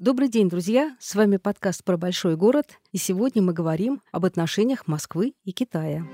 Добрый день, друзья! С вами подкаст про большой город, и сегодня мы говорим об отношениях Москвы и Китая.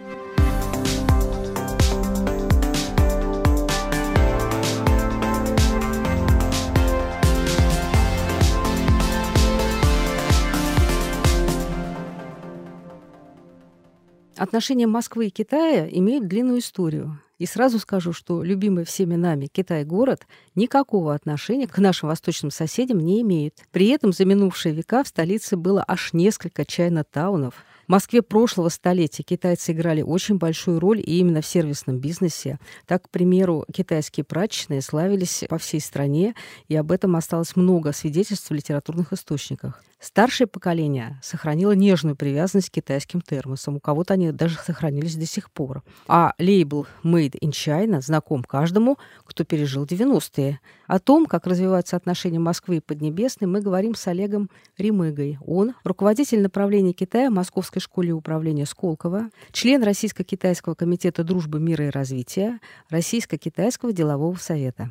Отношения Москвы и Китая имеют длинную историю. И сразу скажу, что любимый всеми нами Китай-город никакого отношения к нашим восточным соседям не имеет. При этом за минувшие века в столице было аж несколько чайно-таунов – в Москве прошлого столетия китайцы играли очень большую роль и именно в сервисном бизнесе. Так, к примеру, китайские прачечные славились по всей стране, и об этом осталось много свидетельств в литературных источниках. Старшее поколение сохранило нежную привязанность к китайским термосам. У кого-то они даже сохранились до сих пор. А лейбл «Made in China» знаком каждому, кто пережил 90-е. О том, как развиваются отношения Москвы и Поднебесной, мы говорим с Олегом Римыгой. Он руководитель направления Китая Московской Московской школе управления Сколково, член Российско-Китайского комитета дружбы мира и развития, Российско-Китайского делового совета.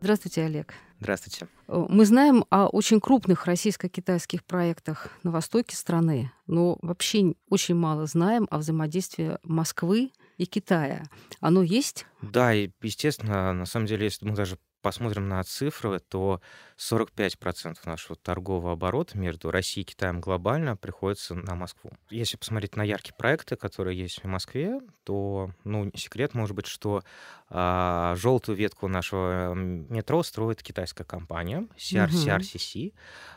Здравствуйте, Олег. Здравствуйте. Э, мы знаем о очень крупных российско-китайских проектах на востоке страны, но вообще очень мало знаем о взаимодействии Москвы и Китая. Оно есть? Да, и, естественно, на самом деле, если мы даже посмотрим на цифры, то 45% нашего торгового оборота между Россией и Китаем глобально приходится на Москву. Если посмотреть на яркие проекты, которые есть в Москве, то, ну, секрет может быть, что а, желтую ветку нашего метро строит китайская компания CR, CRCC.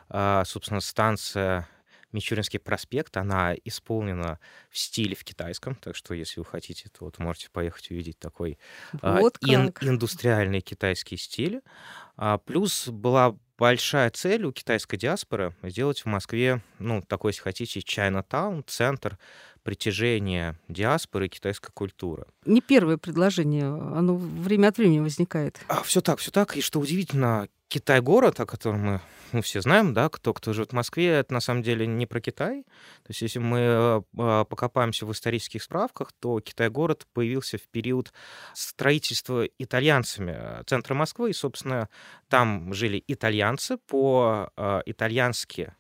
А, собственно, станция Мичуринский проспект, она исполнена в стиле в китайском, так что если вы хотите, то вот можете поехать увидеть такой а, вот ин, индустриальный китайский стиль. А, плюс была большая цель у китайской диаспоры сделать в Москве, ну, такой, если хотите, Чайна-таун, центр притяжения диаспоры и китайской культуры. Не первое предложение, оно время от времени возникает. А, все так, все так. И что удивительно, Китай-город, о котором мы ну, все знаем, да, кто, кто живет в Москве, это на самом деле не про Китай. То есть если мы а, покопаемся в исторических справках, то Китай-город появился в период строительства итальянцами центра Москвы, и, собственно, там жили итальянцы по-итальянски а,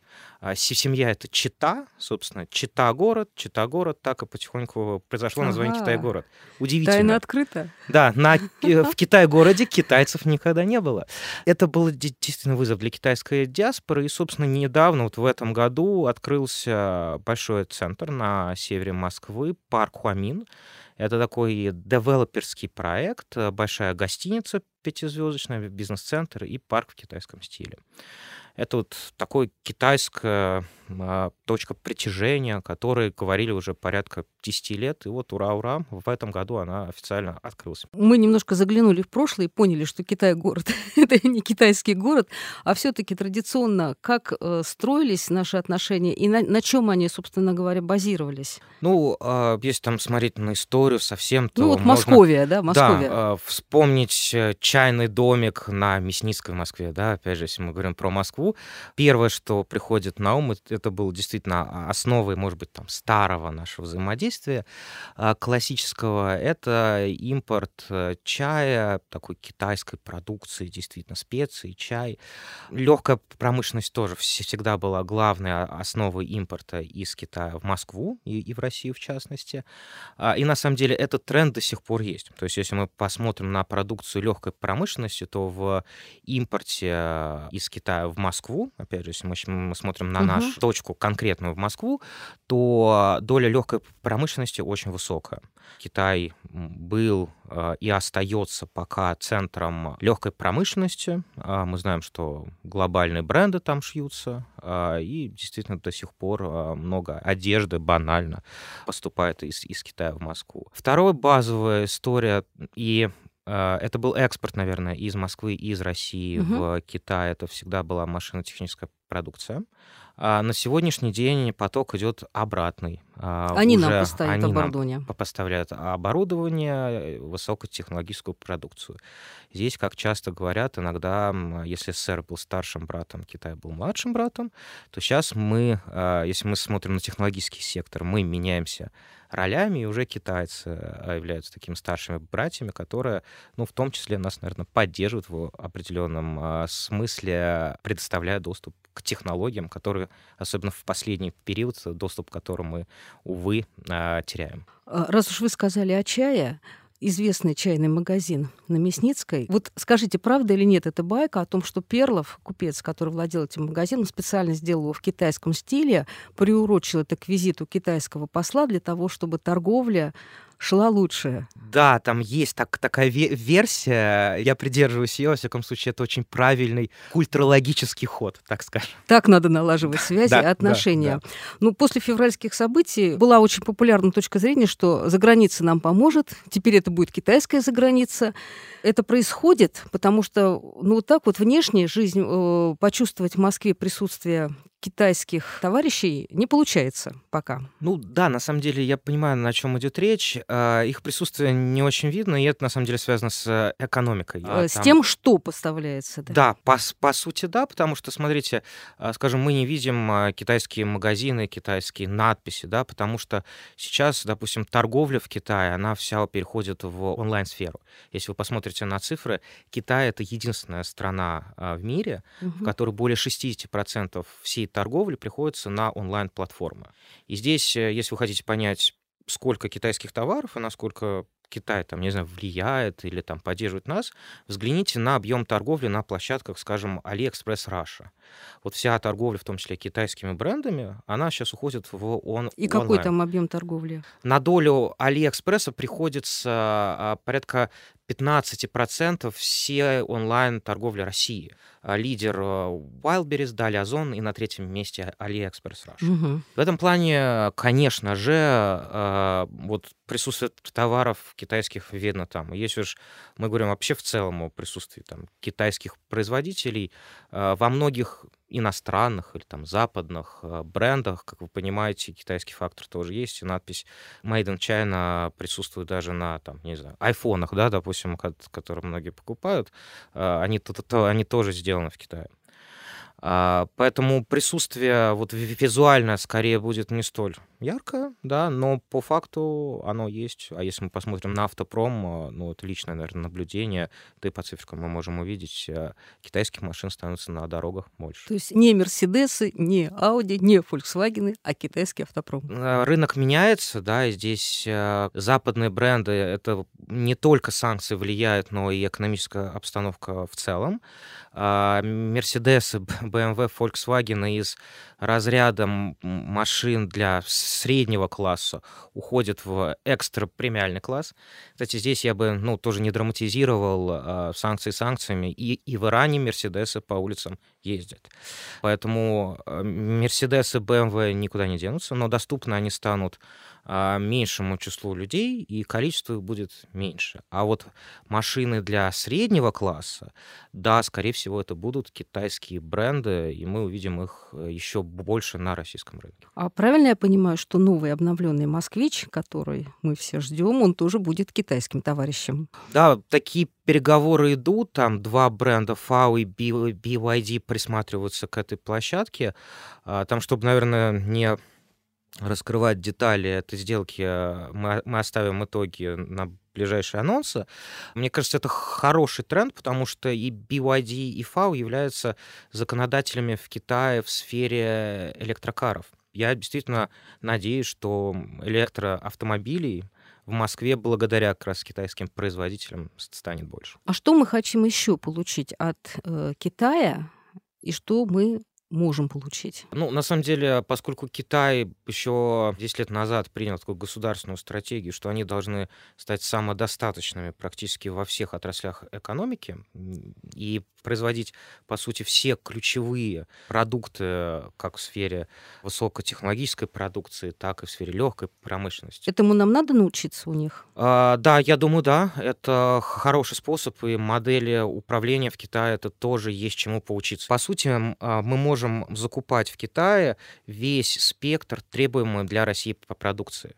семья — это Чита, собственно, Чита-город, Чита-город, так и потихоньку произошло название ага. Китай-город. Удивительно. Тайна открыта. Да, на, э, в Китай-городе китайцев никогда не было. Это был действительно вызов для китайской диаспоры, и, собственно, недавно, вот в этом году, открылся большой центр на севере Москвы, парк Хуамин. Это такой девелоперский проект, большая гостиница пятизвездочная, бизнес-центр и парк в китайском стиле. Это вот такое китайское а, точка притяжения, которой говорили уже порядка 10 лет. И вот ура-ура, в этом году она официально открылась. Мы немножко заглянули в прошлое и поняли, что Китай город это не китайский город, а все-таки традиционно как э, строились наши отношения и на, на чем они, собственно говоря, базировались? Ну, э, если там смотреть на историю совсем, то Ну вот можно, Московия, да, Московия. Да, вспомнить э, чайный домик на Мясницкой Москве, да, опять же, если мы говорим про Москву, первое, что приходит на ум, это это был действительно основой, может быть, там, старого нашего взаимодействия а, классического, это импорт э, чая, такой китайской продукции, действительно, специи, чай. Легкая промышленность тоже всегда была главной основой импорта из Китая в Москву и, и в Россию, в частности. А, и на самом деле этот тренд до сих пор есть. То есть если мы посмотрим на продукцию легкой промышленности, то в импорте э, из Китая в Москву, опять же, если мы, мы смотрим на угу. наш точку конкретную в Москву, то доля легкой промышленности очень высокая. Китай был э, и остается пока центром легкой промышленности. А мы знаем, что глобальные бренды там шьются, а, и действительно до сих пор много одежды банально поступает из, из Китая в Москву. Вторая базовая история, и это был экспорт, наверное, из Москвы, из России угу. в Китай. Это всегда была машинно-техническая продукция. А на сегодняшний день поток идет обратный. А, они Уже нам поставят они оборудование. Нам поставляют оборудование, высокотехнологическую продукцию. Здесь, как часто говорят, иногда, если СССР был старшим братом, Китай был младшим братом, то сейчас мы, а, если мы смотрим на технологический сектор, мы меняемся ролями, и уже китайцы а, являются такими старшими братьями, которые, ну, в том числе нас, наверное, поддерживают в определенном смысле, предоставляя доступ к технологиям, которые, особенно в последний период, доступ к которым мы, увы, а, теряем. А, раз уж вы сказали о чае, известный чайный магазин на Мясницкой. Вот скажите, правда или нет эта байка о том, что Перлов, купец, который владел этим магазином, специально сделал его в китайском стиле, приурочил это к визиту китайского посла для того, чтобы торговля шла лучше. Да, там есть так, такая версия, я придерживаюсь ее, во всяком случае, это очень правильный культурологический ход, так скажем. Так надо налаживать связи и отношения. Ну, после февральских событий была очень популярна точка зрения, что за граница нам поможет, теперь это будет китайская заграница. Это происходит, потому что, ну, вот так вот внешне жизнь, э, почувствовать в Москве присутствие китайских товарищей не получается пока. Ну да, на самом деле я понимаю, на чем идет речь. А, их присутствие не очень видно, и это на самом деле связано с экономикой. А, с Там... тем, что поставляется. Да, да по, по сути да, потому что, смотрите, а, скажем, мы не видим китайские магазины, китайские надписи, да, потому что сейчас, допустим, торговля в Китае, она вся переходит в онлайн-сферу. Если вы посмотрите на цифры, Китай — это единственная страна в мире, угу. в которой более 60% всей торговли приходится на онлайн-платформы. И здесь, э, если вы хотите понять, сколько китайских товаров и насколько Китай, там, не знаю, влияет или там поддерживает нас, взгляните на объем торговли на площадках, скажем, AliExpress Russia. Вот вся торговля, в том числе китайскими брендами, она сейчас уходит в он И какой там объем торговли? На долю AliExpress приходится а, порядка 15% все онлайн-торговли России. А, лидер э, Wildberries, далее Озон и на третьем месте AliExpress Russia. Угу. В этом плане, конечно же, э, вот присутствие товаров китайских видно там. Если уж мы говорим вообще в целом о присутствии там, китайских производителей, во многих иностранных или там западных э, брендах, как вы понимаете, китайский фактор тоже есть, и надпись Made in China присутствует даже на, там, не знаю, айфонах, да, допустим, которые многие покупают, э, они, они тоже сделаны в Китае. А, поэтому присутствие вот визуально скорее будет не столь яркое, да, но по факту оно есть. А если мы посмотрим на автопром, а, ну, это личное, наверное, наблюдение, да и по цифрам мы можем увидеть, а, китайских машин становится на дорогах больше. То есть не Мерседесы, не Ауди, не Volkswagen, а китайский автопром. Рынок меняется, да, и здесь западные бренды, это не только санкции влияют, но и экономическая обстановка в целом. Мерседесы, BMW, Volkswagen из разряда машин для среднего класса уходят в экстра-премиальный класс. Кстати, здесь я бы ну, тоже не драматизировал а, санкции санкциями. И, и в Иране Мерседесы по улицам ездят. Поэтому Мерседесы, BMW никуда не денутся, но доступны они станут а, меньшему числу людей, и количество их будет меньше. А вот машины для среднего класса, да, скорее всего, это будут китайские бренды, и мы увидим их э, еще больше на российском рынке. А правильно я понимаю, что новый обновленный москвич, который мы все ждем, он тоже будет китайским товарищем? Да, такие переговоры идут, там два бренда FAO и BYD присматриваются к этой площадке, а, там, чтобы, наверное, не раскрывать детали этой сделки, э, мы, мы оставим итоги на ближайшие анонсы. Мне кажется, это хороший тренд, потому что и BYD, и FAO являются законодателями в Китае в сфере электрокаров. Я действительно надеюсь, что электроавтомобилей в Москве благодаря как раз китайским производителям станет больше. А что мы хотим еще получить от э, Китая и что мы можем получить? Ну, на самом деле, поскольку Китай еще 10 лет назад принял такую государственную стратегию, что они должны стать самодостаточными практически во всех отраслях экономики и производить, по сути, все ключевые продукты как в сфере высокотехнологической продукции, так и в сфере легкой промышленности. Этому нам надо научиться у них? А, да, я думаю, да. Это хороший способ, и модели управления в Китае это тоже есть чему поучиться. По сути, а, мы можем можем закупать в Китае весь спектр требуемый для России по продукции.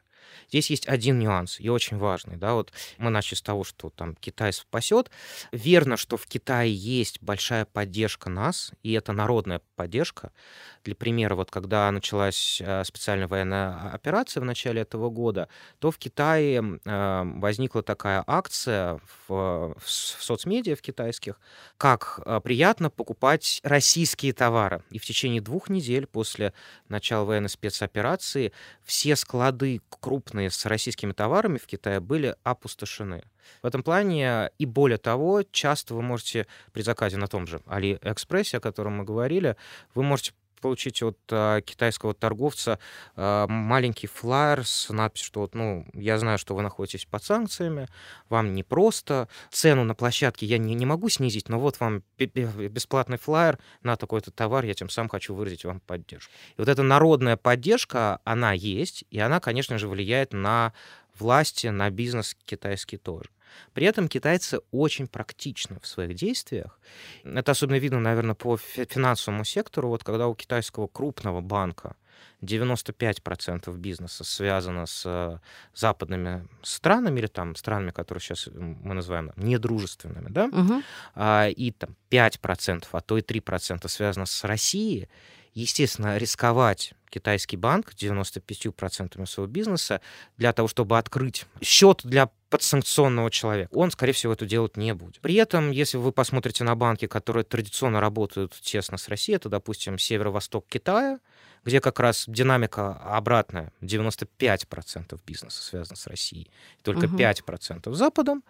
Здесь есть один нюанс, и очень важный. Да? Вот мы начали с того, что там Китай спасет. Верно, что в Китае есть большая поддержка нас, и это народная поддержка. Для примера, вот когда началась э, специальная военная операция в начале этого года, то в Китае э, возникла такая акция в, в соцмедиа в китайских, как э, приятно покупать российские товары. И в течение двух недель после начала военной спецоперации все склады крупные с российскими товарами в Китае были опустошены. В этом плане, и более того, часто вы можете при заказе на том же Алиэкспрессе, о котором мы говорили, вы можете получить от э, китайского торговца э, маленький флаер с надписью, что вот, ну, я знаю, что вы находитесь под санкциями, вам не просто, цену на площадке я не, не могу снизить, но вот вам бесплатный флаер на такой-то товар, я тем самым хочу выразить вам поддержку. И вот эта народная поддержка, она есть, и она, конечно же, влияет на власти, на бизнес китайский тоже. При этом китайцы очень практичны в своих действиях. Это особенно видно, наверное, по финансовому сектору. Вот когда у китайского крупного банка 95% бизнеса связано с э, западными странами или там странами, которые сейчас мы называем недружественными, да, угу. и там 5%, а то и 3% связано с Россией, естественно, рисковать китайский банк 95% своего бизнеса для того, чтобы открыть счет для подсанкционного человека, он, скорее всего, это делать не будет. При этом, если вы посмотрите на банки, которые традиционно работают тесно с Россией, это, допустим, северо-восток Китая, где как раз динамика обратная. 95% бизнеса связано с Россией, только угу. 5% с Западом,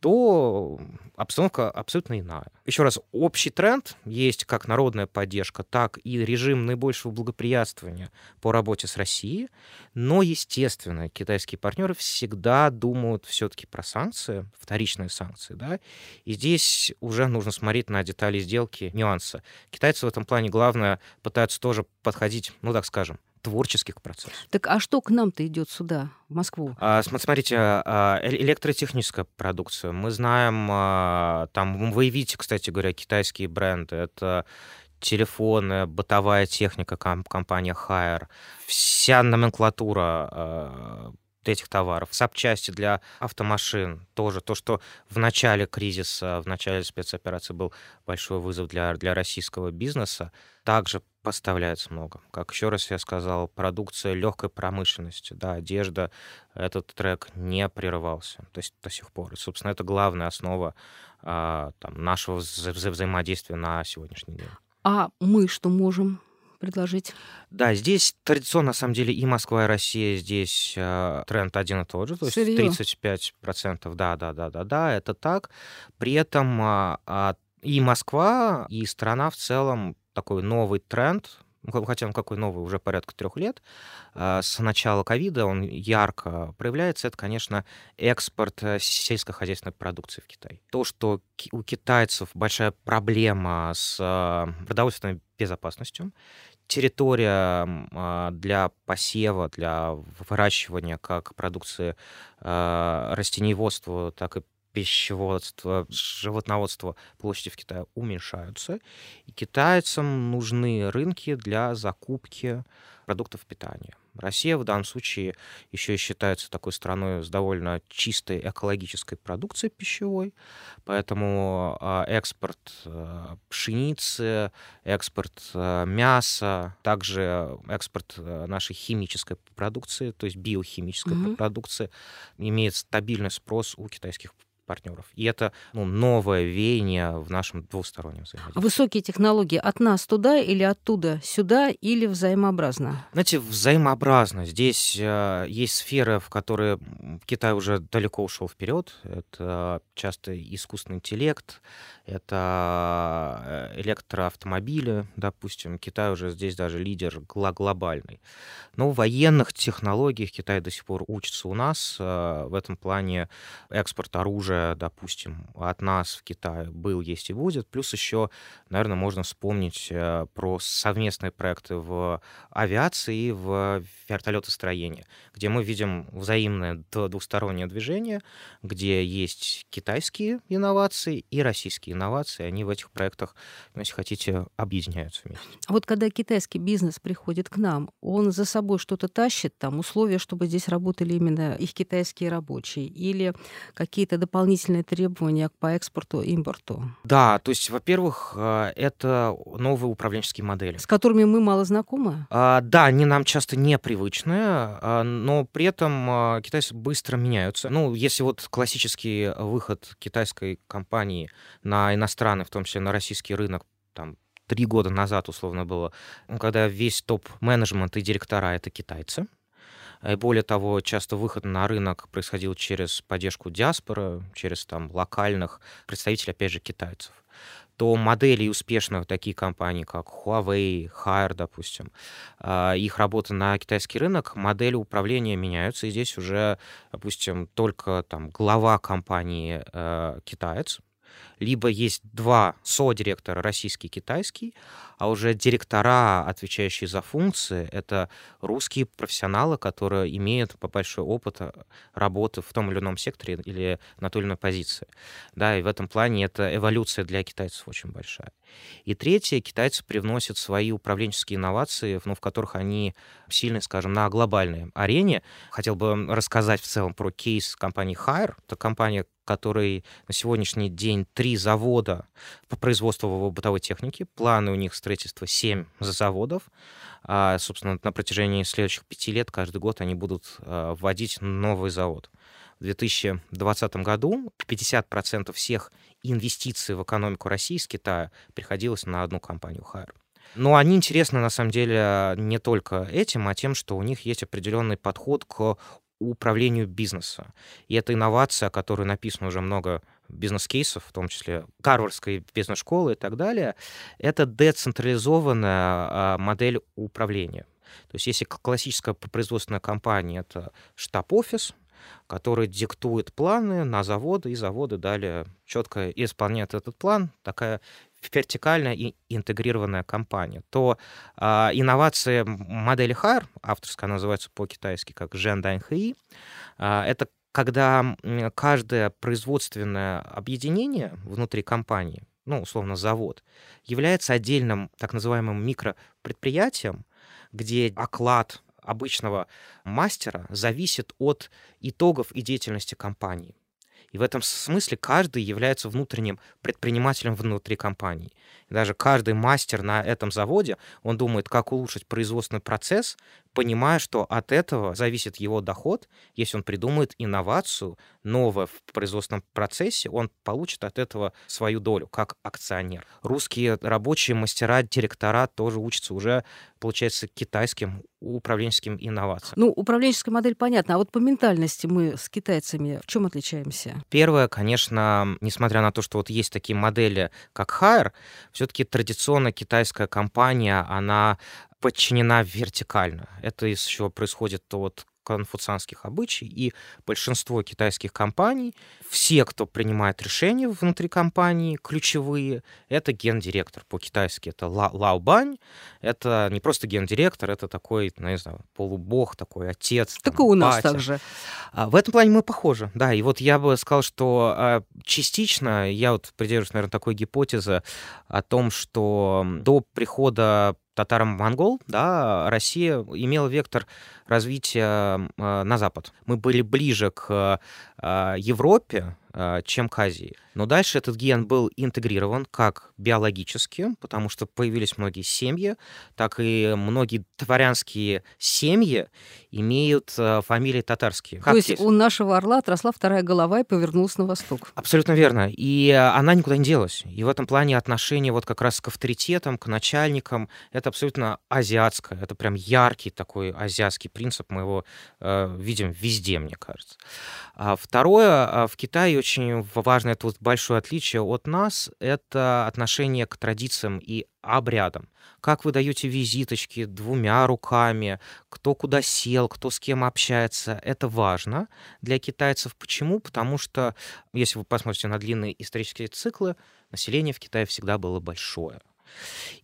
то обстановка абсолютно иная. Еще раз, общий тренд есть как народная поддержка, так и режим наибольшего благоприятствования по работе с Россией. Но, естественно, китайские партнеры всегда думают все-таки про санкции, вторичные санкции. Да? И здесь уже нужно смотреть на детали сделки, нюансы. Китайцы в этом плане, главное, пытаются тоже подходить ну так скажем, творческих процессов. Так а что к нам-то идет сюда, в Москву? А, смотрите, а, э, электротехническая продукция. Мы знаем, а, там, вы видите, кстати говоря, китайские бренды. Это телефоны, бытовая техника компания Haier, вся номенклатура а, этих товаров. Запчасти для автомашин тоже. То, что в начале кризиса, в начале спецоперации был большой вызов для, для российского бизнеса, также поставляется много. Как еще раз я сказал, продукция легкой промышленности, да, одежда, этот трек не прерывался то есть до сих пор. И, собственно, это главная основа а, там, нашего вза взаимодействия на сегодняшний день. А мы что можем предложить? Да, здесь традиционно, на самом деле, и Москва, и Россия здесь э, тренд один и тот же, то есть Серьезно? 35%, да, да, да, да, да, это так. При этом э, и Москва, и страна в целом такой новый тренд, хотя он какой новый, уже порядка трех лет, а, с начала ковида он ярко проявляется, это, конечно, экспорт э, сельскохозяйственной продукции в Китай. То, что у китайцев большая проблема с а, продовольственной безопасностью, территория а, для посева, для выращивания как продукции растениеводства, так и пищеводство, животноводство площади в Китае уменьшаются, и китайцам нужны рынки для закупки продуктов питания. Россия в данном случае еще и считается такой страной с довольно чистой экологической продукцией пищевой, поэтому а, экспорт а, пшеницы, экспорт а, мяса, также экспорт нашей химической продукции, то есть биохимической mm-hmm. продукции, имеет стабильный спрос у китайских партнеров. И это ну, новое веяние в нашем двустороннем взаимодействии. Высокие технологии от нас туда или оттуда сюда, или взаимообразно? Знаете, взаимообразно. Здесь э, есть сферы, в которые Китай уже далеко ушел вперед. Это часто искусственный интеллект, это э, электроавтомобили, допустим. Китай уже здесь даже лидер глобальный. Но в военных технологиях Китай до сих пор учится у нас. Э, в этом плане экспорт оружия, допустим, от нас в Китае был, есть и будет. Плюс еще, наверное, можно вспомнить э, про совместные проекты в авиации и в вертолетостроении, где мы видим взаимное двустороннее движение, где есть китайские инновации и российские инновации, они в этих проектах если хотите, объединяются вместе. А вот когда китайский бизнес приходит к нам, он за собой что-то тащит, там условия, чтобы здесь работали именно их китайские рабочие, или какие-то дополнительные требования по экспорту, импорту? Да, то есть, во-первых, э, это новые управленческие модели. С которыми мы мало знакомы? А, да, они нам часто непривычные, а, но при этом а, китайцы быстро меняются. Ну, если вот классический выход китайской компании на иностранный, в том числе на российский рынок, там, три года назад, условно, было, когда весь топ-менеджмент и директора — это китайцы. И более того, часто выход на рынок происходил через поддержку диаспоры, через там локальных представителей, опять же, китайцев. То модели успешных такие компании, как Huawei, Haier, допустим, а, их работа на китайский рынок, модели управления меняются, и здесь уже, допустим, только там глава компании э, китаец, либо есть два со-директора, российский и китайский, а уже директора, отвечающие за функции, это русские профессионалы, которые имеют большой опыт э, работы в том или ином секторе или на той или иной позиции. Да, и в этом плане это эволюция для китайцев очень большая. И третье, китайцы привносят свои управленческие инновации, ну, в которых они сильны, скажем, на глобальной арене. Хотел бы рассказать в целом про кейс компании Hire. Это компания, которой на сегодняшний день три завода по производству бытовой техники. Планы у них строительства 7 заводов. А, собственно, на протяжении следующих пяти лет каждый год они будут а, вводить новый завод. В 2020 году 50% всех инвестиций в экономику России из Китая приходилось на одну компанию Хайр. Но они интересны, на самом деле, не только этим, а тем, что у них есть определенный подход к управлению бизнеса. И это инновация, о которой написано уже много бизнес-кейсов, в том числе Гарвардской бизнес-школы и так далее, это децентрализованная а, модель управления. То есть если классическая производственная компания — это штаб-офис, который диктует планы на заводы, и заводы далее четко исполняют этот план, такая вертикальная и интегрированная компания, то э, инновация модели HAR, авторская называется по-китайски как Хи, э, это когда каждое производственное объединение внутри компании, ну, условно, завод, является отдельным так называемым микропредприятием, где оклад обычного мастера зависит от итогов и деятельности компании. И в этом смысле каждый является внутренним предпринимателем внутри компании. И даже каждый мастер на этом заводе, он думает, как улучшить производственный процесс, понимая, что от этого зависит его доход. Если он придумает инновацию, новое в производственном процессе, он получит от этого свою долю, как акционер. Русские рабочие мастера, директора тоже учатся уже, получается, китайским управленческим инновациям. Ну, управленческая модель понятна, а вот по ментальности мы с китайцами в чем отличаемся? Первое, конечно, несмотря на то, что вот есть такие модели, как Hire, все-таки традиционно китайская компания, она подчинена вертикально. Это еще происходит от конфуцианских обычаев, и большинство китайских компаний, все, кто принимает решения внутри компании, ключевые, это гендиректор по-китайски, это ла Бань, это не просто гендиректор, это такой, ну, не знаю, полубог, такой отец. Так там, и у нас батя. также. А, в этом плане мы похожи, да, и вот я бы сказал, что а, частично, я вот придерживаюсь, наверное, такой гипотезы о том, что до прихода татаро-монгол, да, Россия имела вектор развития э, на Запад. Мы были ближе к э, Европе, чем к Азии. Но дальше этот ген был интегрирован как биологически, потому что появились многие семьи, так и многие дворянские семьи имеют фамилии татарские. Как То есть здесь? у нашего орла отросла вторая голова и повернулась на восток. Абсолютно верно. И она никуда не делась. И в этом плане отношение вот как раз к авторитетам, к начальникам, это абсолютно азиатское. Это прям яркий такой азиатский принцип, мы его э, видим везде, мне кажется. А второе, а, в Китае очень важное, это вот большое отличие от нас, это отношение к традициям и обрядам. Как вы даете визиточки двумя руками, кто куда сел, кто с кем общается, это важно для китайцев. Почему? Потому что, если вы посмотрите на длинные исторические циклы, население в Китае всегда было большое.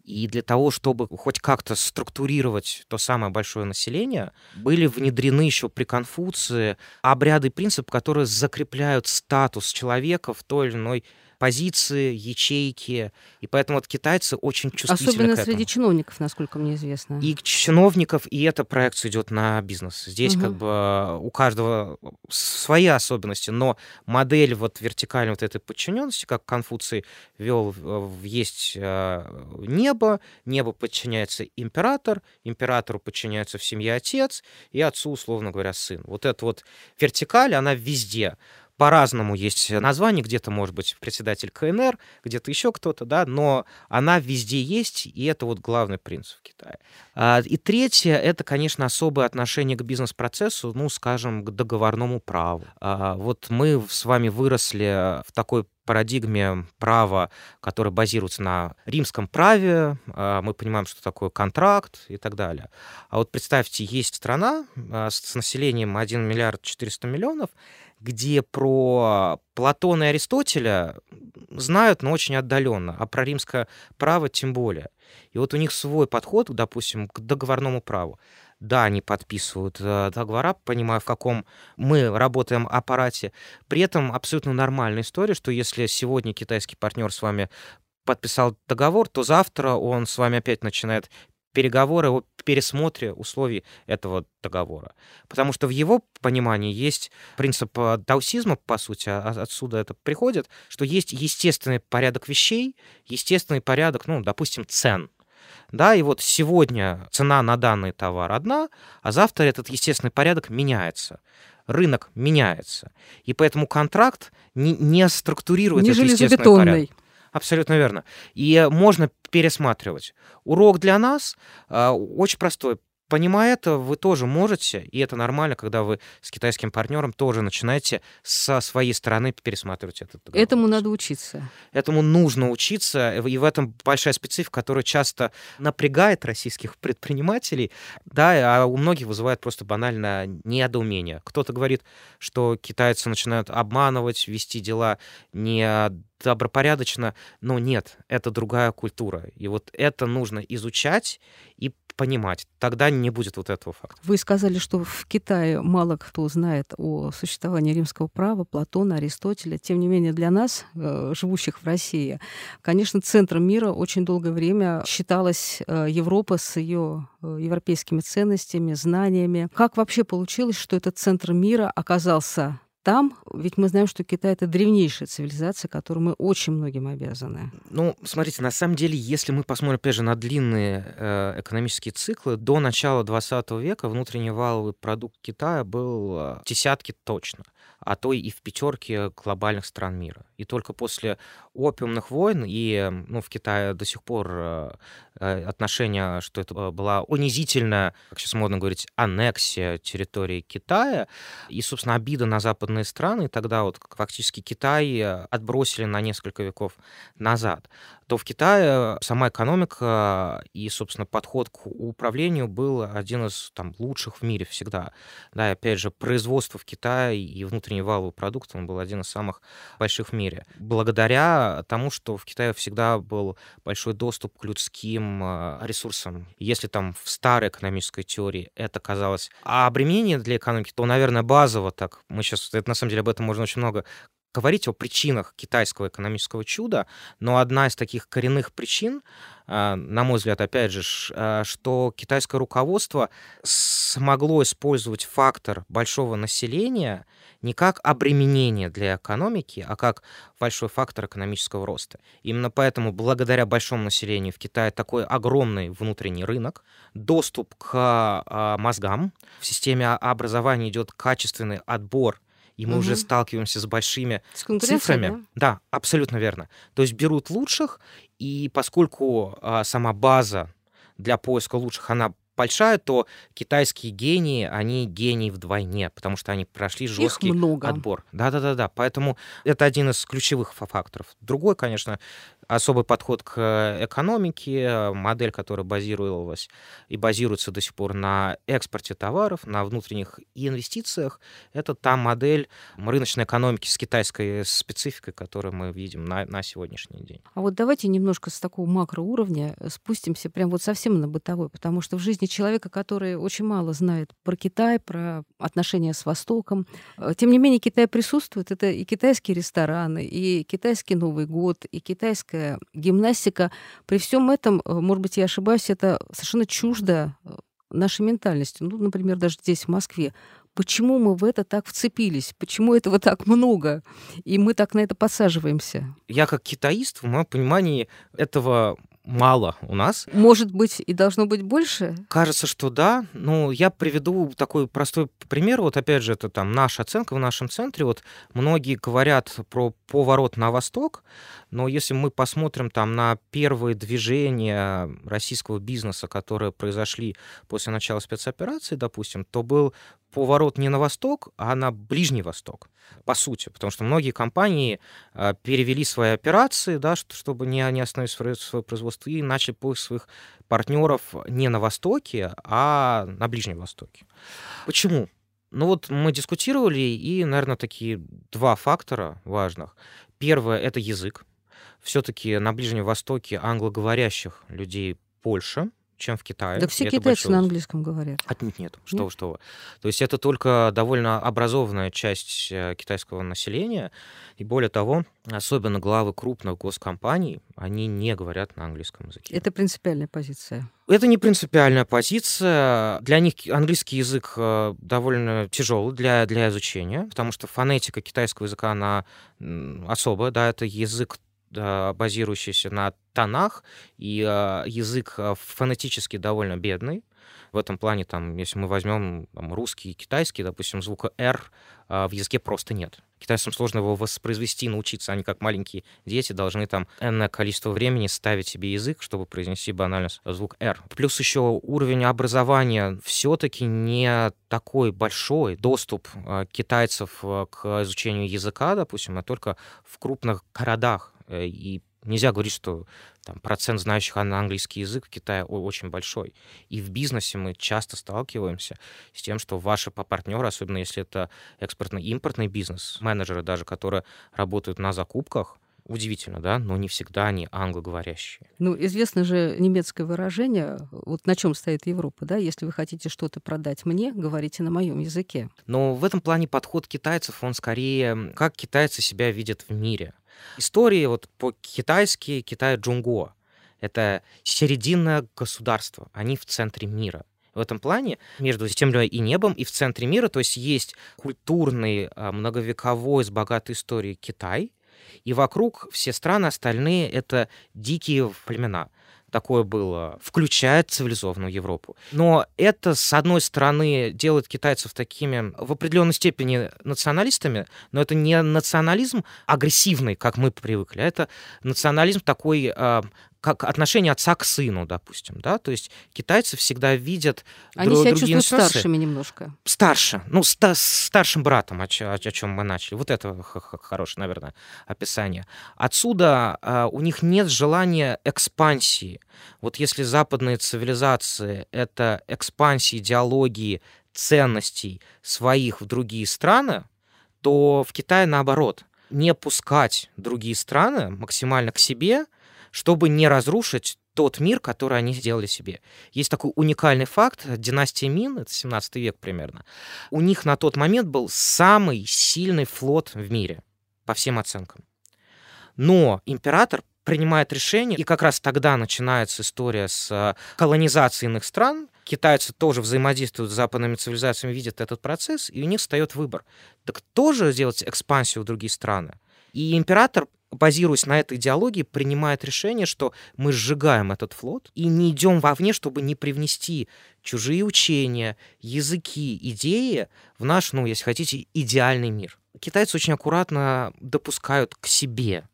И для того, чтобы хоть как-то структурировать то самое большое население, были внедрены еще при Конфуции обряды и принципы, которые закрепляют статус человека в той или иной позиции, ячейки. И поэтому вот китайцы очень чувствительны Особенно к этому. среди чиновников, насколько мне известно. И чиновников, и эта проекция идет на бизнес. Здесь Мгм. как бы у каждого свои особенности, но модель вот вертикальной вот этой подчиненности, как Конфуций вел, в- есть э, небо, небо подчиняется император, императору подчиняется в семье отец, и отцу, условно говоря, сын. Вот эта вот вертикаль, она везде. По-разному есть название, где-то может быть председатель КНР, где-то еще кто-то, да, но она везде есть, и это вот главный принцип в Китае. А, И третье, это, конечно, особое отношение к бизнес-процессу, ну, скажем, к договорному праву. А, Вот мы с вами выросли в такой парадигме права, которое базируется на римском праве, а, мы понимаем, что такое контракт и так далее. А вот представьте, есть страна с населением 1 миллиард 400 миллионов, где про Платона и Аристотеля знают, но очень отдаленно, а про римское право тем более. И вот у них свой подход, допустим, к договорному праву. Да, они подписывают э, договора, понимая, в каком мы работаем аппарате. При этом абсолютно нормальная история, что если сегодня китайский партнер с вами подписал договор, то завтра он с вами опять начинает переговоры о пересмотре условий этого договора. Потому что в его понимании есть принцип э, даосизма, по сути, а- отсюда это приходит, что есть естественный порядок вещей, естественный порядок, ну, допустим, цен. Да, и вот сегодня цена на данный товар одна, а завтра этот естественный порядок меняется. Рынок меняется. И поэтому контракт не, не структурирует Не этот естественный порядок. Абсолютно верно. И э, можно пересматривать. Урок для нас а, очень простой. Понимая это, вы тоже можете, и это нормально, когда вы с китайским партнером тоже начинаете со своей стороны пересматривать этот договор. Этому надо учиться. Этому нужно учиться, и в этом большая специфика, которая часто напрягает российских предпринимателей, да, а у многих вызывает просто банально недоумение. Кто-то говорит, что китайцы начинают обманывать, вести дела не добропорядочно, но нет, это другая культура. И вот это нужно изучать и понимать. Тогда не будет вот этого факта. Вы сказали, что в Китае мало кто знает о существовании римского права, Платона, Аристотеля. Тем не менее, для нас, э, живущих в России, конечно, центром мира очень долгое время считалась э, Европа с ее э, европейскими ценностями, знаниями. Как вообще получилось, что этот центр мира оказался там? Ведь мы знаем, что Китай — это древнейшая цивилизация, которой мы очень многим обязаны. Ну, смотрите, на самом деле, если мы посмотрим, опять же, на длинные э, экономические циклы, до начала 20 века внутренний валовый продукт Китая был э, в десятке точно, а то и в пятерке глобальных стран мира. И только после опиумных войн, и ну, в Китае до сих пор э, э, отношение, что это э, была унизительная, как сейчас модно говорить, аннексия территории Китая, и, собственно, обида на западные страны, тогда вот фактически Китай отбросили на несколько веков назад, то в Китае сама экономика и, собственно, подход к управлению был один из там, лучших в мире всегда. Да, и опять же, производство в Китае и внутренний валовый продукт, он был один из самых больших в мире. Благодаря тому, что в Китае всегда был большой доступ к людским э, ресурсам. Если там в старой экономической теории это казалось обременение для экономики, то, наверное, базово так. Мы сейчас, это на самом деле об этом можно очень много говорить о причинах китайского экономического чуда, но одна из таких коренных причин, а, на мой взгляд, опять же, а, что китайское руководство смогло использовать фактор большого населения не как обременение для экономики, а как большой фактор экономического роста. Именно поэтому, благодаря большому населению в Китае такой огромный внутренний рынок, доступ к а, мозгам, в системе образования идет качественный отбор и мы уже Мгм. сталкиваемся с большими С цифрами. Да? абсолютно верно. То есть берут лучших, и поскольку а, сама база для поиска лучших, она большая, то китайские гении, они гении вдвойне, потому что они прошли жесткий много. отбор. Да-да-да-да. Поэтому это один из ключевых фа- факторов. Другой, конечно, особый подход к экономике, модель, которая базировалась и базируется до сих пор на экспорте товаров, на внутренних инвестициях. Это та модель рыночной экономики с китайской спецификой, которую мы видим на, на сегодняшний день. А вот давайте немножко с такого макроуровня спустимся прям вот совсем на бытовой, потому что в жизни человека, который очень мало знает про Китай, про отношения с Востоком, э, тем не менее Китай присутствует. Это и китайские рестораны, и китайский Новый год, и китайская классическая гимнастика. При всем этом, э, может быть, я ошибаюсь, это совершенно чуждо э, нашей ментальности. Ну, например, даже здесь, в Москве. Почему мы в это так вцепились? Почему этого так много? И мы так на это подсаживаемся. Я как китаист, в моем понимании, этого мало у нас. Может быть, и должно быть больше? Кажется, что да. Ну, я приведу такой простой пример. Вот опять же, это там наша оценка в нашем центре. Вот многие говорят про поворот на восток, но если мы посмотрим там на первые движения российского бизнеса, которые произошли после начала спецоперации, допустим, то был поворот не на восток, а на Ближний Восток, по сути. Потому что многие компании э, перевели свои операции, да, чтобы не, не остановить свое производство, и начали поиск своих партнеров не на Востоке, а на Ближнем Востоке. Почему? Ну вот мы дискутировали, и, наверное, такие два фактора важных. Первое — это язык. Все-таки на Ближнем Востоке англоговорящих людей больше, чем в Китае. Да все китайцы на английском говорят. Отнюдь нет. Что нет? что. То есть это только довольно образованная часть э, китайского населения. И более того, особенно главы крупных госкомпаний, они не говорят на английском языке. Это принципиальная позиция. Это не принципиальная позиция. Для них английский язык э, довольно тяжелый для, для изучения, потому что фонетика китайского языка, она особая, да, это язык базирующийся на тонах, и а, язык а, фонетически довольно бедный. В этом плане, там, если мы возьмем там, русский и китайский, допустим, звука «р» в языке просто нет. Китайцам сложно его воспроизвести, научиться. Они, как маленькие дети, должны там энное количество времени ставить себе язык, чтобы произнести банально звук «р». Плюс еще уровень образования все-таки не такой большой. Доступ китайцев к изучению языка, допустим, а только в крупных городах Э, и нельзя говорить, что там, процент знающих английский язык в Китае очень большой. И в бизнесе мы часто сталкиваемся с тем, что ваши партнеры, особенно если это экспортно-импортный бизнес, менеджеры даже, которые работают на закупках, Удивительно, да, но не всегда они англоговорящие. Ну, известно же немецкое выражение, вот на чем стоит Европа, да, если вы хотите что-то продать мне, говорите на моем языке. Но в этом плане подход китайцев, он скорее, как китайцы себя видят в мире. Истории вот по-китайски Китай Джунго. Это серединное государство, они в центре мира. В этом плане между землей и небом и в центре мира, то есть есть культурный, а, многовековой, с богатой историей Китай, и вокруг все страны остальные — это дикие племена такое было, включая цивилизованную Европу. Но это, с одной стороны, делает китайцев такими в определенной степени националистами, но это не национализм агрессивный, как мы привыкли, а это национализм такой а, как отношение отца к сыну, допустим, да, то есть китайцы всегда видят Они друг, себя чувствуют инстанции. старшими немножко. Старше, ну, ста старшим братом, о, о, о чем мы начали. Вот это хорошее, наверное, описание. Отсюда э, у них нет желания экспансии. Вот если западные цивилизации — это экспансия идеологии, ценностей своих в другие страны, то в Китае наоборот. Не пускать другие страны максимально к себе — чтобы не разрушить тот мир, который они сделали себе. Есть такой уникальный факт. Династия Мин, это 17 век примерно, у них на тот момент был самый сильный флот в мире, по всем оценкам. Но император принимает решение, и как раз тогда начинается история с э, колонизацией иных стран. Китайцы тоже взаимодействуют с западными цивилизациями, видят этот процесс, и у них встает выбор. Так тоже сделать экспансию в другие страны? И император базируясь на этой идеологии, принимает решение, что мы сжигаем этот флот и не идем вовне, чтобы не привнести чужие учения, языки, идеи в наш, ну, если хотите, идеальный мир. Китайцы очень аккуратно допускают к себе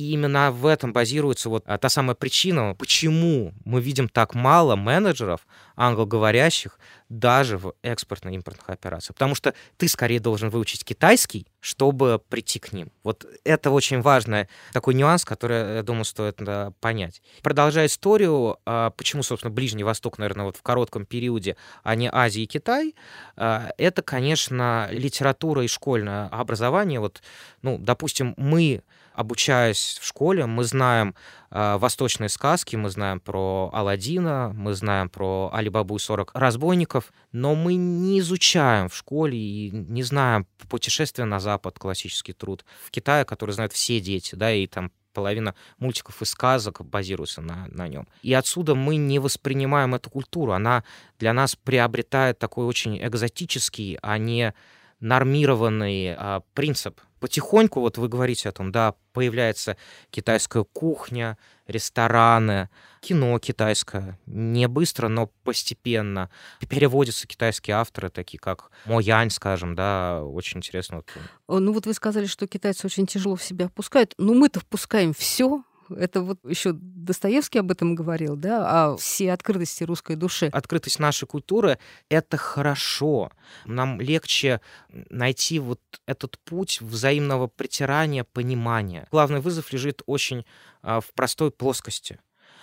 и именно в этом базируется вот а, та самая причина, почему мы видим так мало менеджеров англоговорящих даже в экспортно-импортных операциях. Потому что ты скорее должен выучить китайский, чтобы прийти к ним. Вот это очень важный такой нюанс, который, я думаю, стоит понять. Продолжая историю, а, почему, собственно, Ближний Восток, наверное, вот в коротком периоде, а не Азия и Китай, а, это, конечно, литература и школьное образование. Вот, ну, допустим, мы обучаясь в школе, мы знаем э, восточные сказки, мы знаем про Аладдина, мы знаем про Алибабу и 40 разбойников, но мы не изучаем в школе и не знаем путешествия на Запад, классический труд в Китае, который знают все дети, да, и там половина мультиков и сказок базируется на, на нем. И отсюда мы не воспринимаем эту культуру. Она для нас приобретает такой очень экзотический, а не нормированный а, принцип потихоньку, вот вы говорите о том, да, появляется китайская кухня, рестораны, кино китайское. Не быстро, но постепенно. Переводятся китайские авторы, такие как Мо Янь, скажем, да, очень интересно. Ну вот вы сказали, что китайцы очень тяжело в себя впускают. Ну мы-то впускаем все, это вот еще Достоевский об этом говорил, да, о всей открытости русской души. Открытость нашей культуры — это хорошо. Нам легче найти вот этот путь взаимного притирания, понимания. Главный вызов лежит очень а, в простой плоскости.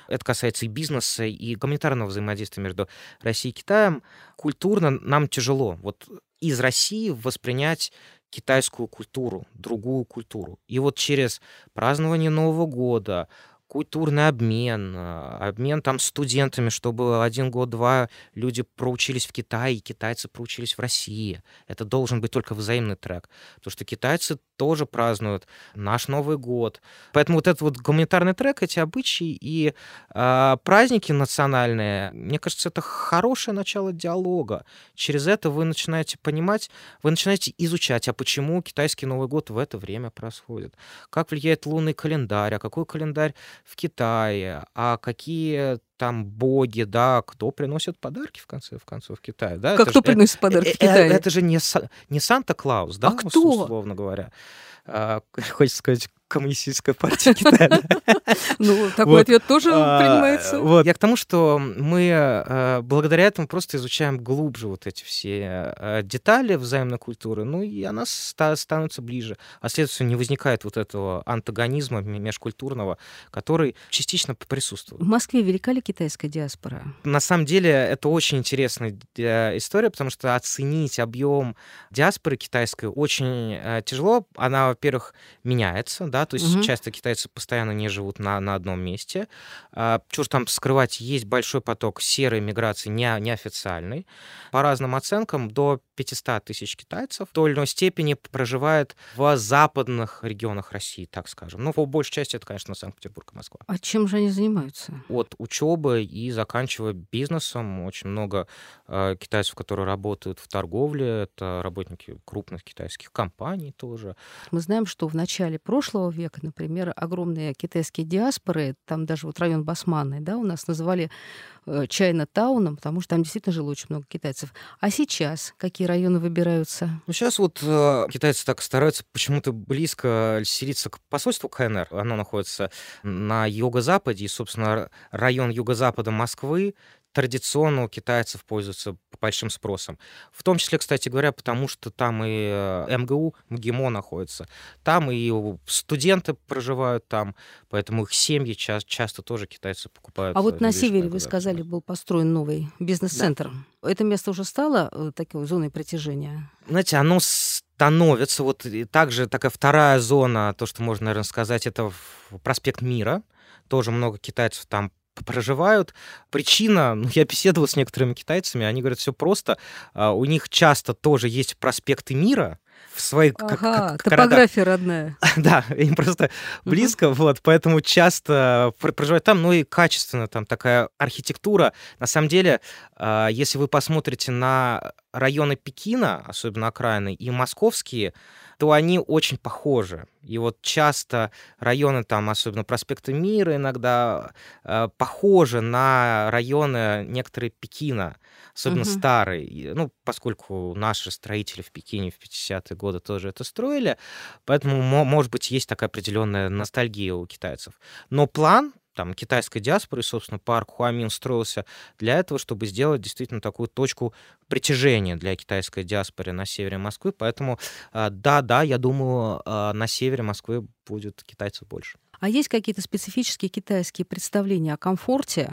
Это касается и бизнеса, и гуманитарного взаимодействия между Россией и Китаем. Культурно нам тяжело. Вот из России воспринять китайскую культуру, другую культуру. И вот через празднование Нового года, культурный обмен, а, обмен там студентами, чтобы один год, два люди проучились в Китае, и китайцы проучились в России. Это должен быть только взаимный трек. Потому что китайцы тоже празднуют наш Новый год. Поэтому вот этот вот гуманитарный трек, эти обычаи и э, праздники национальные, мне кажется, это хорошее начало диалога. Через это вы начинаете понимать, вы начинаете изучать, а почему китайский Новый год в это время происходит. Как влияет лунный календарь, а какой календарь в Китае, а какие там боги, да, кто приносит подарки в конце в концов в Китае, да? Как это кто же, приносит подарки э, в Китае? Это, это же не, не Санта-Клаус, да, а кто? условно говоря. А, хочется сказать, коммунистическая партия Китая. Ну, такой ответ тоже а, принимается. Вот. Я к тому, что мы э, благодаря этому просто изучаем глубже вот эти все э, детали взаимной культуры, ну и она становится ближе. А следовательно, не возникает вот этого антагонизма межкультурного, который частично присутствует. В Москве велика ли китайская диаспора? На самом деле это очень интересная э, история, потому что оценить объем диаспоры китайской очень тяжело. Она, во-первых, меняется, да, то есть угу. часто китайцы постоянно не живут на, на одном месте. А, чего ж там скрывать, есть большой поток серой миграции, не, неофициальной. По разным оценкам, до 500 тысяч китайцев в той или иной степени проживает в западных регионах России, так скажем. Ну, по большей части это, конечно, Санкт-Петербург и Москва. А чем же они занимаются? От учебы и заканчивая бизнесом. Очень много э, китайцев, которые работают в торговле, это работники крупных китайских компаний тоже. Мы знаем, что в начале прошлого века, например, огромные китайские диаспоры, там даже вот район Басманный, да, у нас называли э, Чайна-тауном, потому что там действительно жило очень много китайцев. А сейчас какие районы выбираются? Ну, сейчас вот э, китайцы так стараются почему-то близко селиться к посольству КНР. Оно находится на юго-западе, и, собственно, район юго-запада Москвы традиционно у китайцев пользуются большим спросом. В том числе, кстати говоря, потому что там и э, МГУ, МГИМО находится, там и студенты проживают там, поэтому их семьи ча- часто тоже китайцы покупают. А вот на севере, вы сказали, был построен новый бизнес-центр. Да. Это место уже стало э, такой зоной притяжения? Знаете, оно становится, вот также такая вторая зона, то, что можно, наверное, сказать, это проспект Мира, тоже много китайцев там проживают. Причина, ну, я беседовал с некоторыми китайцами, они говорят, все просто. А, у них часто тоже есть проспекты мира, в своих ага, топография родная. да, им просто близко, uh-huh. вот, поэтому часто проживают там, ну и качественно там такая архитектура. На самом деле, а, если вы посмотрите на районы Пекина, особенно окраины, и московские, то они очень похожи. И вот часто районы там, особенно проспекта Мира, иногда э, похожи на районы некоторые Пекина, особенно угу. старые. Ну, поскольку наши строители в Пекине в 50-е годы тоже это строили, поэтому, может быть, есть такая определенная ностальгия у китайцев. Но план там, китайской диаспоры, собственно, парк Хуамин строился для этого, чтобы сделать действительно такую точку притяжения для китайской диаспоры на севере Москвы. Поэтому, а, да, да, я думаю, а, на севере Москвы будет китайцев больше. А есть какие-то специфические китайские представления о комфорте,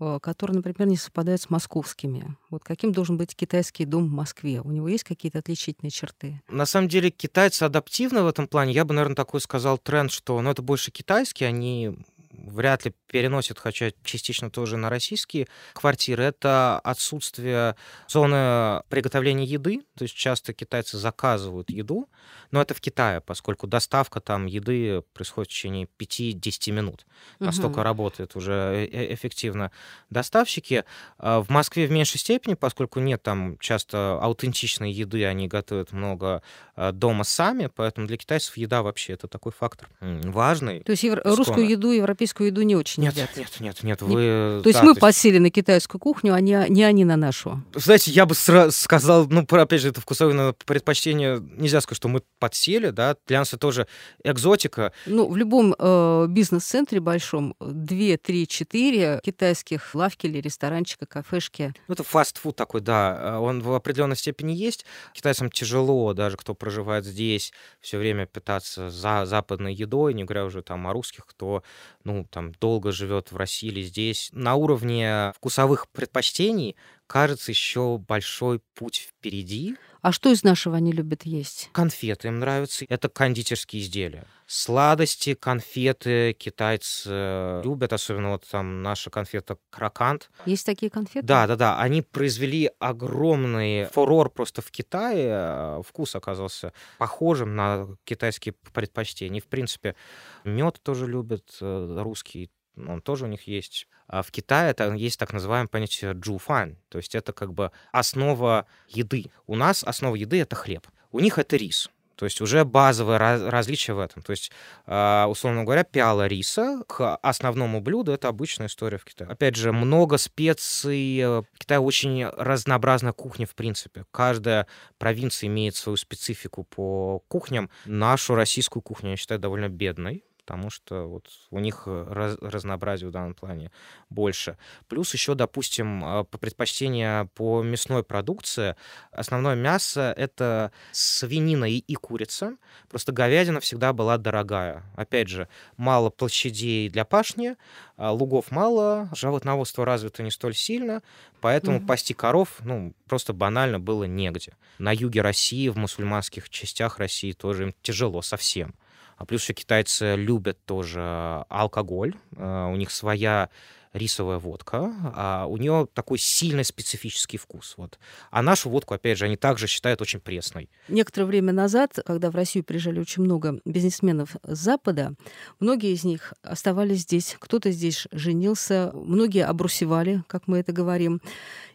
Э, которые, например, не совпадают с московскими. Вот каким должен быть китайский дом в Москве? У него есть какие-то отличительные черты? На самом деле китайцы адаптивны в этом плане. Я бы, наверное, такой сказал тренд, что ну, это больше китайские, они вряд ли переносят, хотя частично тоже на российские квартиры, это отсутствие зоны приготовления еды. То есть часто китайцы заказывают еду, но это в Китае, поскольку доставка там еды происходит в течение 5-10 минут. Настолько угу. работает уже э, э, эффективно доставщики. А в Москве в меньшей степени, поскольку нет там часто аутентичной еды, они готовят много а, дома сами, поэтому для китайцев еда вообще это такой фактор важный. То есть евро- русскую еду, европейскую еду не очень нет, едят? Нет, нет, нет, вы... Не... То есть да, мы то есть... подсели на китайскую кухню, а не, не они на нашу? Знаете, я бы сразу сказал, ну, опять же, это вкусовое предпочтение, нельзя сказать, что мы подсели, да, для нас это тоже экзотика. Ну, в любом э, бизнес-центре большом 2, 3, 4 китайских лавки или ресторанчика, кафешки. Ну, это фастфуд такой, да, э, он в определенной степени есть. Китайцам тяжело, даже кто проживает здесь, все время питаться за западной едой, не говоря уже там о русских, кто, ну, там, долго живет в России или здесь. На уровне вкусовых предпочтений кажется, еще большой путь впереди. А что из нашего они любят есть? Конфеты им нравятся. Это кондитерские изделия. Сладости, конфеты китайцы любят, особенно вот там наша конфета крокант. Есть такие конфеты? Да, да, да. Они произвели огромный фурор просто в Китае. Вкус оказался похожим на китайские предпочтения. В принципе, мед тоже любят э, русский он тоже у них есть. А в Китае это есть так называемое понятие джуфан, то есть это как бы основа еды. У нас основа еды — это хлеб, у них это рис. То есть уже базовое раз, различие в этом. То есть, э, условно говоря, пиала риса к основному блюду — это обычная история в Китае. Опять же, много специй. В Китае очень разнообразная кухня, в принципе. Каждая провинция имеет свою специфику по кухням. Нашу российскую кухню я считаю довольно бедной потому что вот у них э, раз, разнообразие в данном плане больше. Плюс еще, допустим, а, по предпочтения по мясной продукции. Основное мясо — это свинина и, и курица. Просто говядина всегда была дорогая. Опять же, мало площадей для пашни, а, лугов мало, животноводство развито не столь сильно, поэтому mm-hmm. пасти коров, ну, просто банально было негде. На юге России, в мусульманских частях России тоже им тяжело совсем. А плюс еще китайцы любят тоже алкоголь. А, у них своя рисовая водка, а у нее такой сильный специфический вкус. Вот. А нашу водку, опять же, они также считают очень пресной. Некоторое время назад, когда в Россию приезжали очень много бизнесменов с Запада, многие из них оставались здесь, кто-то здесь женился, многие обрусевали, как мы это говорим.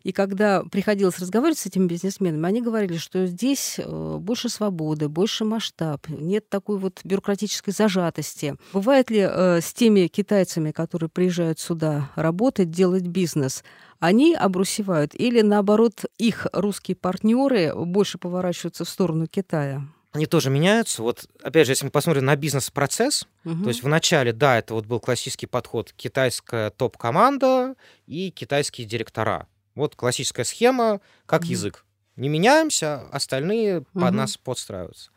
И когда приходилось разговаривать с этими бизнесменами, они говорили, что здесь э, больше свободы, больше масштаб, нет такой вот бюрократической зажатости. Бывает ли э, с теми китайцами, которые приезжают сюда работать, делать бизнес, они обрусевают или наоборот их русские партнеры больше поворачиваются в сторону Китая? они тоже меняются. Вот, опять же, если мы посмотрим на бизнес-процесс, угу. то есть в начале, да, это вот был классический подход китайская топ-команда и китайские директора. Вот классическая схема, как mm язык. Не меняемся, остальные mm под нас подстраиваются.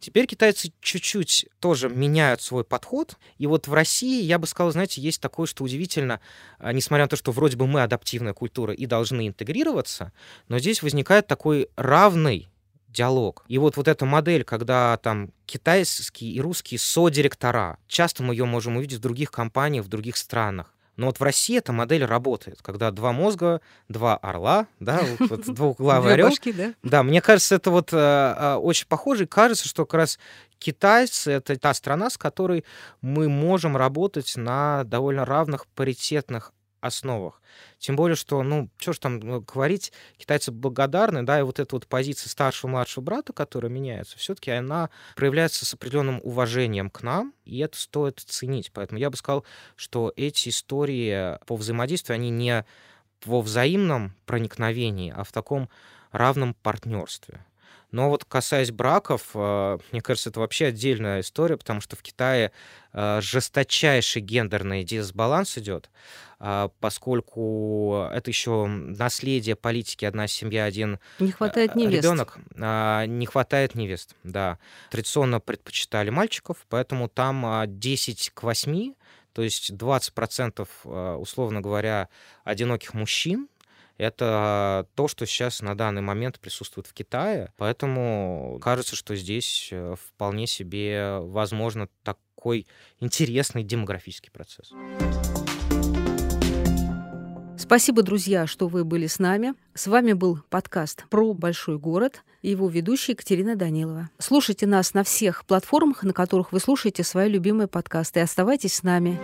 Теперь китайцы чуть-чуть тоже меняют свой подход. И вот в России, я бы сказал, знаете, есть такое, что удивительно, а, несмотря на то, что вроде бы мы адаптивная культура и должны интегрироваться, но здесь возникает такой равный диалог. И вот, вот эта модель, когда там китайские и русские содиректора, часто мы ее можем увидеть в других компаниях, в других странах. Но вот в России эта модель работает, когда два мозга, два орла, да, вот, двухглавый орел. да? Да, мне кажется, это вот э, э, очень похоже. И кажется, что как раз китайцы — это та страна, с которой мы можем работать на довольно равных паритетных основах. Тем более, что, ну, что ж там ну, говорить, китайцы благодарны, да, и вот эта вот позиция старшего младшего брата, которая меняется, все-таки она проявляется с определенным уважением к нам, и это стоит ценить. Поэтому я бы сказал, что эти истории по взаимодействию, они не во взаимном проникновении, а в таком равном партнерстве. Но вот касаясь браков, э, мне кажется, это вообще отдельная история, потому что в Китае э, жесточайший гендерный дисбаланс идет, а, поскольку это еще наследие политики одна семья, один не хватает невест. ребенок. А, не хватает невест, да. Традиционно предпочитали мальчиков, поэтому там 10 к 8 то есть 20%, э, условно говоря, одиноких мужчин, это то, что сейчас на данный момент присутствует в Китае. Поэтому кажется, что здесь э, вполне себе возможно такой интересный демографический процесс. Спасибо, друзья, что вы были с нами. С вами был подкаст про большой город и его ведущая Екатерина Данилова. Слушайте нас на всех платформах, на которых вы слушаете свои любимые подкасты, оставайтесь с нами.